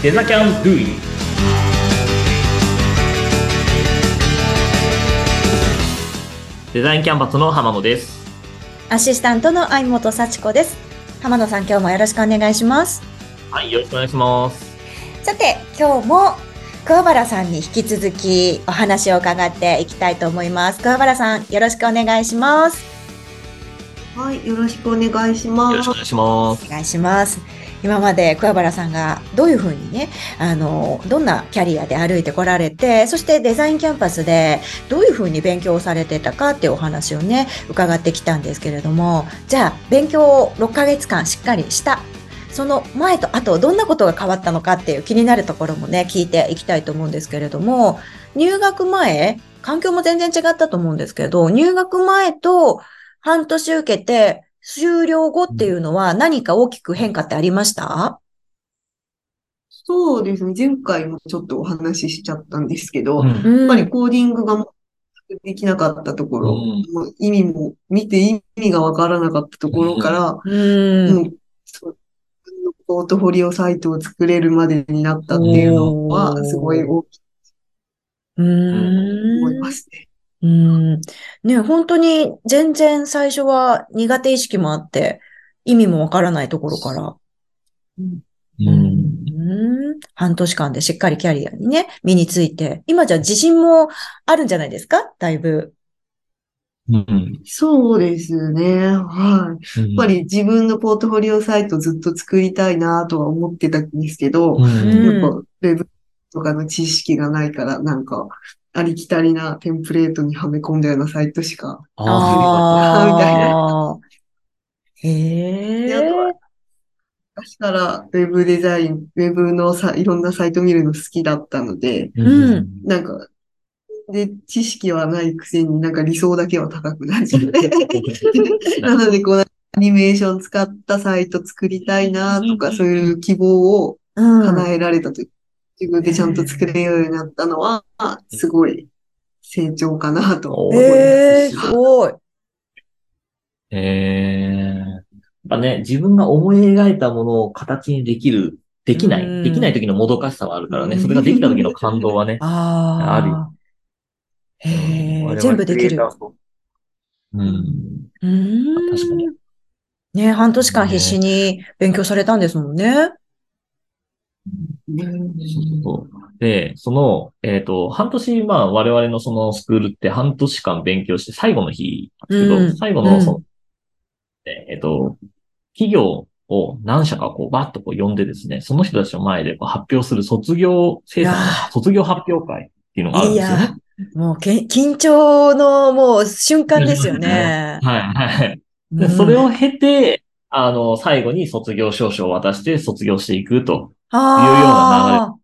デザキャンドゥイデザインキャンパスの浜野です。アシスタントの相本幸子です。浜野さん、今日もよろしくお願いします。はい、よろしくお願いします。さて、今日も桑原さんに引き続きお話を伺っていきたいと思います。桑原さん、よろしくお願いします。はい、よろしくお願いしますよろしくお。願いします。お願いします。今まで桑原さんがどういうふうにね、あの、どんなキャリアで歩いてこられて、そしてデザインキャンパスでどういうふうに勉強されてたかっていうお話をね、伺ってきたんですけれども、じゃあ、勉強を6ヶ月間しっかりした。その前と後、どんなことが変わったのかっていう気になるところもね、聞いていきたいと思うんですけれども、入学前、環境も全然違ったと思うんですけど、入学前と半年受けて、終了後っていうのは何か大きく変化ってありました？そうですね、前回もちょっとお話ししちゃったんですけど、うんやっぱりコーディングができなかったところ、うんもう意味も、見て意味がわからなかったところから、うん。もうポートフォリオサイトを作れるまでになったっていうのは、すごい大きい思いん。ますね。うん。ね、本当に全然最初は苦手意識もあって、意味もわからないところから。うんうん。半年間でしっかりキャリアにね、身について、今じゃ自信もあるんじゃないですか？だいぶ。うんそうですね。はい。やっぱり自分のポートフォリオサイトずっと作りたいなとは思ってたんですけど、うんうんやっぱ、ウェブとかの知識がないから、なんか、ありきたりなテンプレートにはめ込んだようなサイトしか。ああーみたいああ。へであとはえ。だしたら、ウェブデザイン、ウェブのさ、いろんなサイト見るの好きだったので、ーうんなんか、で、知識はないくせになんか理想だけは高くなっちゃって。なので、こう、アニメーション使ったサイト作りたいなとか、そういう希望をうん。叶えられたという、自分でちゃんと作れるようになったのは、すごい成長かなと思います。ええ、すごい。えー、やっぱね、自分が思い描いたものを形にできる、できなうんい、できない時のもどかしさはあるからね、それができた時の感動はね、ああ。あへえ、全部できるううん。うーん。確かに。ね、半年間必死に勉強されたんですもんね。そうそうで、その、えっ、と、半年、まあ、我々のそのスクールって半年間勉強して最後の日ですけど、うん最後のその、えっ、と、企業を何社かこうバッとこう呼んでですね、その人たちの前でこう発表する卒業制作のいやー卒業発表会っていうのがあるんいですよねや。、もうけ緊張のもう瞬間ですよね。はい、はい。でうんそれを経て、あの、最後に卒業証書を渡して卒業していくと。あ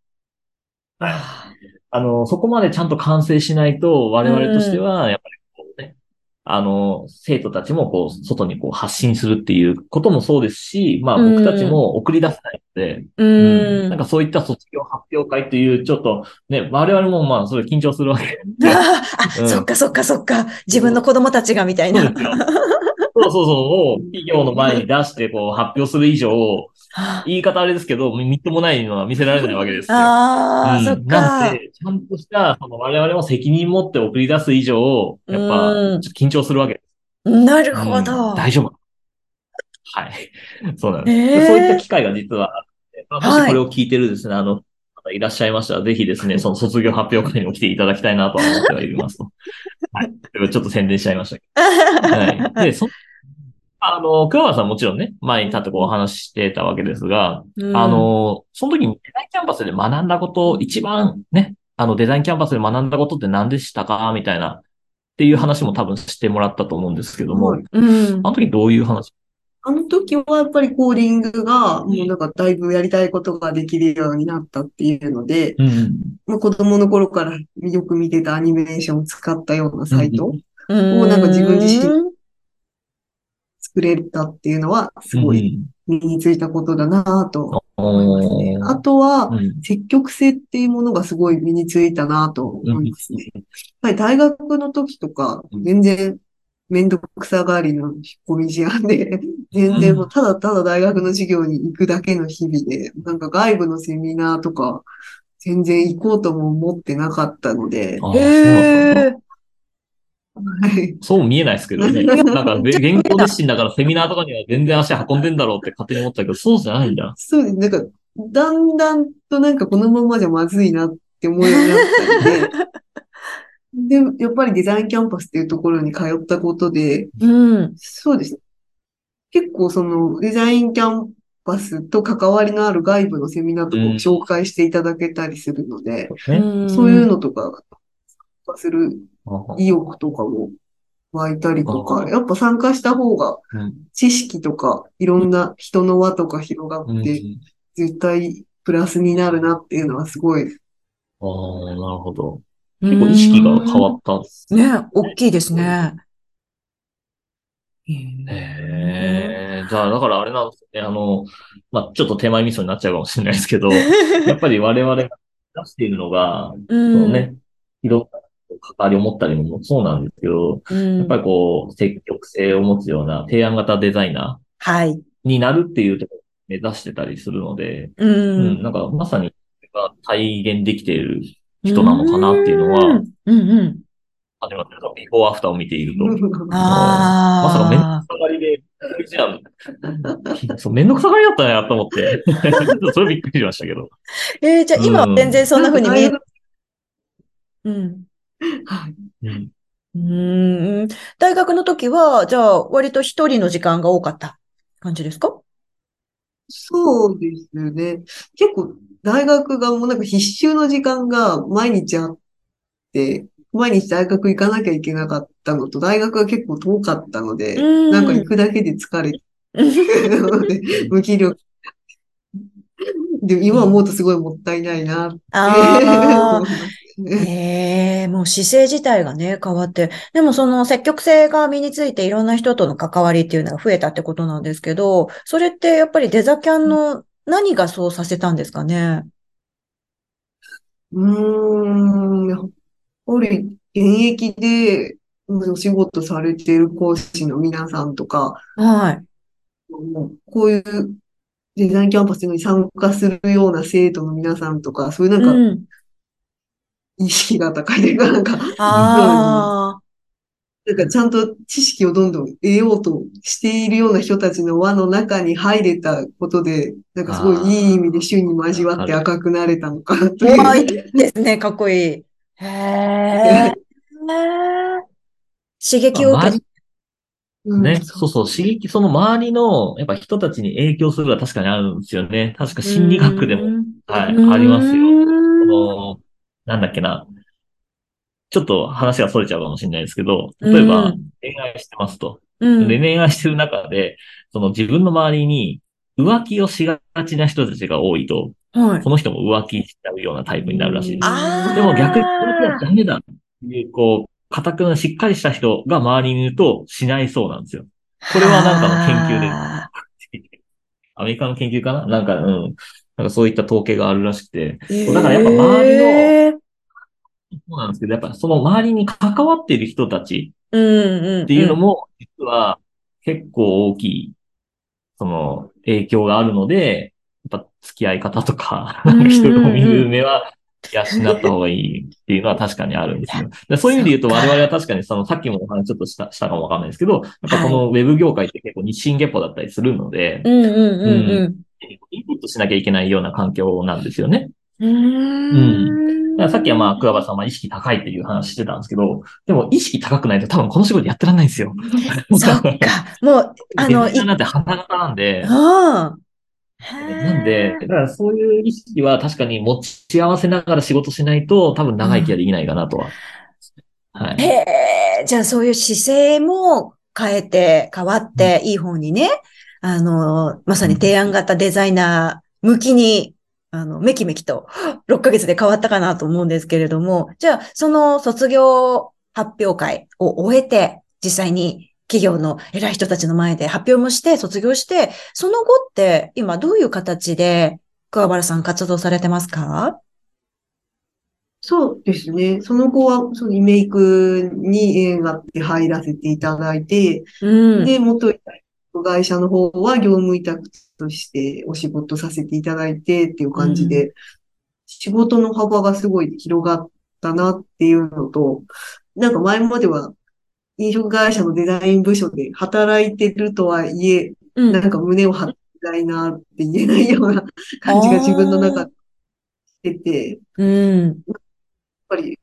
あの、そこまでちゃんと完成しないと、我々としては、やっぱりこうね、あの、生徒たちもこう、外にこう発信するっていうこともそうですし、まあうん僕たちも送り出せないので、ーううんん。なんかそういった卒業発表会っていう、ちょっとね、我々もまあそれ緊張するわけで。あ、うんそっかそっかそっか。自分の子供たちがみたいな。そうそうそう、を企業の前に出してこう発表する以上、言い方あれですけど、みっともないのは見せられないわけですよ。ああ、うんそっか。なので、ちゃんとした、その我々も責任持って送り出す以上、やっぱ、緊張するわけです。なるほうんど。大丈夫。はい。そうなんです。へーでそういった機会が実はあって、まあ、もはいしこれを聞いてるですね、あの、方いらっしゃいましたら、ぜひですね、その卒業発表会にも来ていただきたいなとは思ってはいますと。はい。ちょっと宣伝しちゃいましたけど。はい。で、そ、あの、桑原さんもちろんね、前に立ってこうお話ししてたわけですが、うん。あ、の、その時にデザインキャンパスで学んだこと、一番ね、あのデザインキャンパスで学んだことって何でしたかみたいな、っていう話も多分してもらったと思うんですけども、はい。うん。あ。の時どういう話？あの時はやっぱりコーディングが、もうなんかだいぶやりたいことができるようになったっていうので、うん。まあ、子供の頃からよく見てたアニメーションを使ったようなサイトうんをなんか自分自身作れたっていうのは、すごい身についたことだなと思いますね。あとは、うん積極性っていうものがすごい身についたなと思いますね。やっぱり大学の時とか、全然めんどくさがりの引っ込み思案で、全然もうただただ大学の授業に行くだけの日々で、なんか外部のセミナーとか、全然行こうとも思ってなかったので、へなんだえ。はい。そう見えないですけどね。なんか、べ原稿熱心だからセミナーとかには全然足運んでんだろうって勝手に思ったけど、そうじゃないんだ。そうです。なんか、だんだんとなんかこのままじゃまずいなって思うようになったりで、で、やっぱりデザインキャンパスっていうところに通ったことで、うん。そうですね。結構そのデザインキャンパスと関わりのある外部のセミナーとかを紹介していただけたりするので、ね。そういうのとか、する意欲とかも湧いたりとか、あやっぱ参加した方がうん知識とかいろんな人の輪とか広がうんって、絶対プラスになるなっていうのはすごい。ああ、なるほど。結結構意識が変わったんですね。ね、大きいですね。へえ。じゃあ、だからあれなんですね。あの、まあ、ちょっと手前味噌になっちゃうかもしれないですけど、やっぱり我々が出しているのが、うそん。のね、いろんな関わりを持ったりもそうなんですけど、うん。やっぱりこう、積極性を持つような提案型デザイナはい。ーになるっていうところを目指してたりするので、ううん、ん。なんかまさに、体現できている人なのかなっていうのは、うんうん。始まってると、ビフォーアフターを見ていると、あまさかめんどあく。さがりで、じゃん。そう、めんどくさがりだったなと思って。それびっくりしましたけど。えー、じゃあ今は全然そんな風に見えうん。はいうん。うーん。大学の時は、じゃあ割と一人の時間が多かった感じですか？そうですね。結構大学がもうなんか必修の時間が毎日あって、毎日大学行かなきゃいけなかったのと、大学が結構遠かったので、うんなんか行くだけで疲れてので、無気力。で、今思うとすごいもったいないなって ええもう姿勢自体がね、変わって。でもその積極性が身についていろんな人との関わりっていうのが増えたってことなんですけど、それってやっぱりデザキャンの何がそうさせたんですかね？うーん、やっぱり現役でお仕事されている講師の皆さんとか、はい。こういうデザインキャンパスに参加するような生徒の皆さんとか、そういうなんかうん。意識が高いというか、なんか、ああ。なんかちゃんと知識をどんどん得ようとしているような人たちの輪の中に入れたことで、なんかすごいいい意味で週に交わって赤くなれたのかなとうまいいう。ですね、かっこいい。へえ。刺激を受けね、そうそう、刺激、その周りの、やっぱ人たちに影響するのは確かにあるんですよね。確か心理学でも、はい、ありますよ。なんだっけな。ちょっと話が逸れちゃうかもしれないですけど、例えばうん恋愛してますと。うん。で、恋愛してる中で、その自分の周りに浮気をしがちな人たちが多いと、はいこ。の人も浮気しちゃうようなタイプになるらしいです。でも逆に、これはダメだっていう、こう、固くなしっかりした人が周りにいるとしないそうなんですよ。これはなんかの研究であアメリカの研究かな？なんか、うん。なんかそういった統計があるらしくて。ーだからやっぱ周りのそうなんですけど、やっぱその周りに関わっている人たちうんうん。っていうのも、実は結構大きい、その影響があるので、やっぱ付き合い方とか、うんうんうん 人を見る目は養った方がいいっていうのは確かにあるんですよ。でそういう意味で言うと我々は確かにそのさっきもお話ちょっとしたしたかもわかんないですけど、やっぱこのウェブ業界って結構日進月歩だったりするので、うんうんうんインプットしなきゃいけないような環境なんですよね。うん。うーん。さっきはまあ、桑原さんは意識高いっていう話してたんですけど、でも意識高くないと多分この仕事やってらんないんですよ。そっか。もう、あの、い、なんて花形なんで、あなんで、だからそういう意識は確かに持ち合わせながら仕事しないと多分長生きはできないかなとは。はい。へえ、じゃあそういう姿勢も変えて、変わって、いい方にね、あの、まさに提案型デザイナー向きに、あの、めきめきと 6ヶ月で変わったかなと思うんですけれども、じゃあ、その卒業発表会を終えて、実際に企業の偉い人たちの前で発表もして、卒業して、その後って今どういう形で桑原さん活動されてますか？そうですね。その後は、そのリメイクに映画って入らせていただいて、うん。で、元いた会社の方は業務委託としてお仕事させていただいてっていう感じで、仕事の幅がすごい広がったなっていうのと、なんか前までは飲食会社のデザイン部署で働いてるとはいえ、うん。なんか胸を張ってないなって言えないような感じが自分の中でしてて、やっうん。ぱり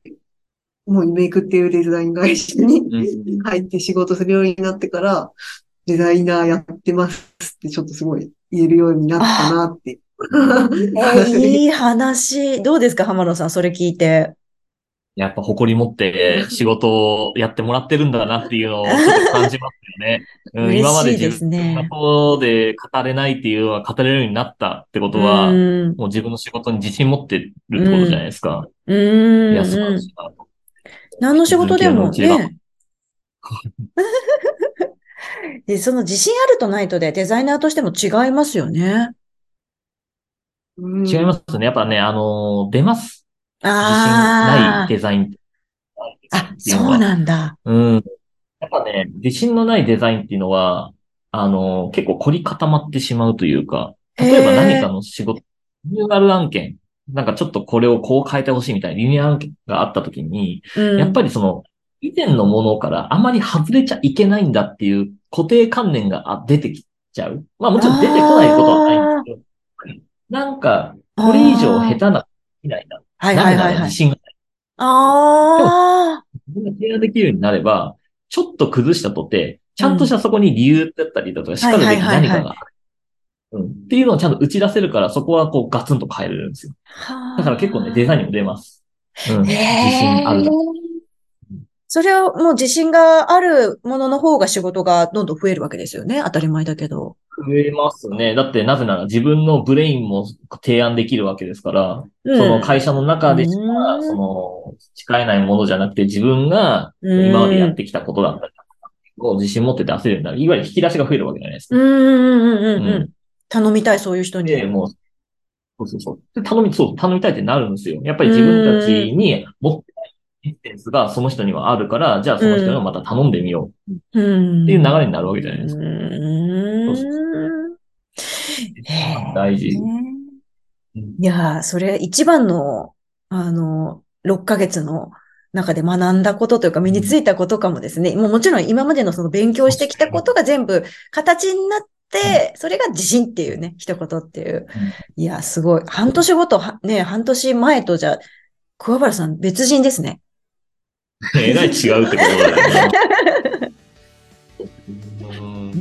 もうリメイクっていうデザイン会社にうん入って仕事するようになってから、デザイナーやってますってちょっとすごい言えるようになったなって。えー いい話。どうですか、浜野さん、それ聞いて。やっぱ誇り持って 仕事をやってもらってるんだなっていうのを感じますよね。今まで自分のことで語れないっていうのは語れるようになったってことは、うん。もう自分の仕事に自信持ってるってことじゃないですか。うん。いや、素晴うんらしいなと。何の仕事でもね。で、その自信あるとないとでデザイナーとしても違いますよね。うん違いますね。やっぱね、あのー出ます。自信ああ。ないデザインあ、そうなんだ。うん。やっぱね、自信のないデザインっていうのは、あのー結構凝り固まってしまうというか、例えば何かの仕事、リニューアル案件、なんかちょっとこれをこう変えてほしいみたいなリニューアル案件があった時に、うん、やっぱりその、以前のものからあまり外れちゃいけないんだっていう固定観念があ出てきちゃう？まあもちろん出てこないことはないんですけど、なんか、これ以上下手な、いな。はいなはいはいはい。ら自信がない。ああ。自分が提案できるようになれば、ちょっと崩したとて、ちゃんとしたそこに理由だったりだとか、しかるべき何かがある。うん。っていうのをちゃんと打ち出せるから、そこはこうガツンと変えれるんですよ。だから結構ね、デザインにも出ます。うん。自信ある。それはもう自信があるものの方が仕事がどんどん増えるわけですよね。当たり前だけど。増えますね。だってなぜなら自分のブレインも提案できるわけですから、うんその会社の中でしうか、んその、誓えないものじゃなくて自分がうん今までやってきたことだったりとか、を自信持って出せるようになる。いわゆる引き出しが増えるわけじゃないですか。うんうんうんうんうん。うん頼みたい、そういう人に。で、もう、そうそうそう。で頼み、そう、頼みたいってなるんですよ。やっぱり自分たちに持っエッセンスがその人にはあるから、じゃあその人にもまた頼んでみよううん。っていう流れになるわけじゃないですか。大事。いやー、それ一番の、あの、6ヶ月の中で学んだことというか身についたことかもですね。もうもちろん今までのその勉強してきたことが全部形になって、それが自信っていうね、一言っていう。いや、すごい。半年ごと、はね、半年前とじゃ、桑原さん別人ですね。えらい違うってことだよね。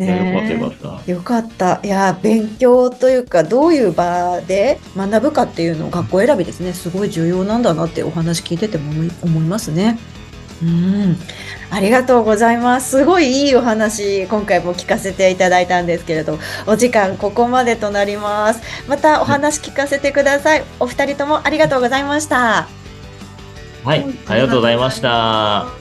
よかったよかった。よかった。いや、勉強というか、どういう場で学ぶかっていうのを学校選びですね。すごい重要なんだなってお話聞いてても思い思いますね。うん。ありがとうございます。すごいいいお話、今回も聞かせていただいたんですけれど、お時間ここまでとなります。またお話聞かせてください。お二人ともありがとうございました。はい、ありがとうございました。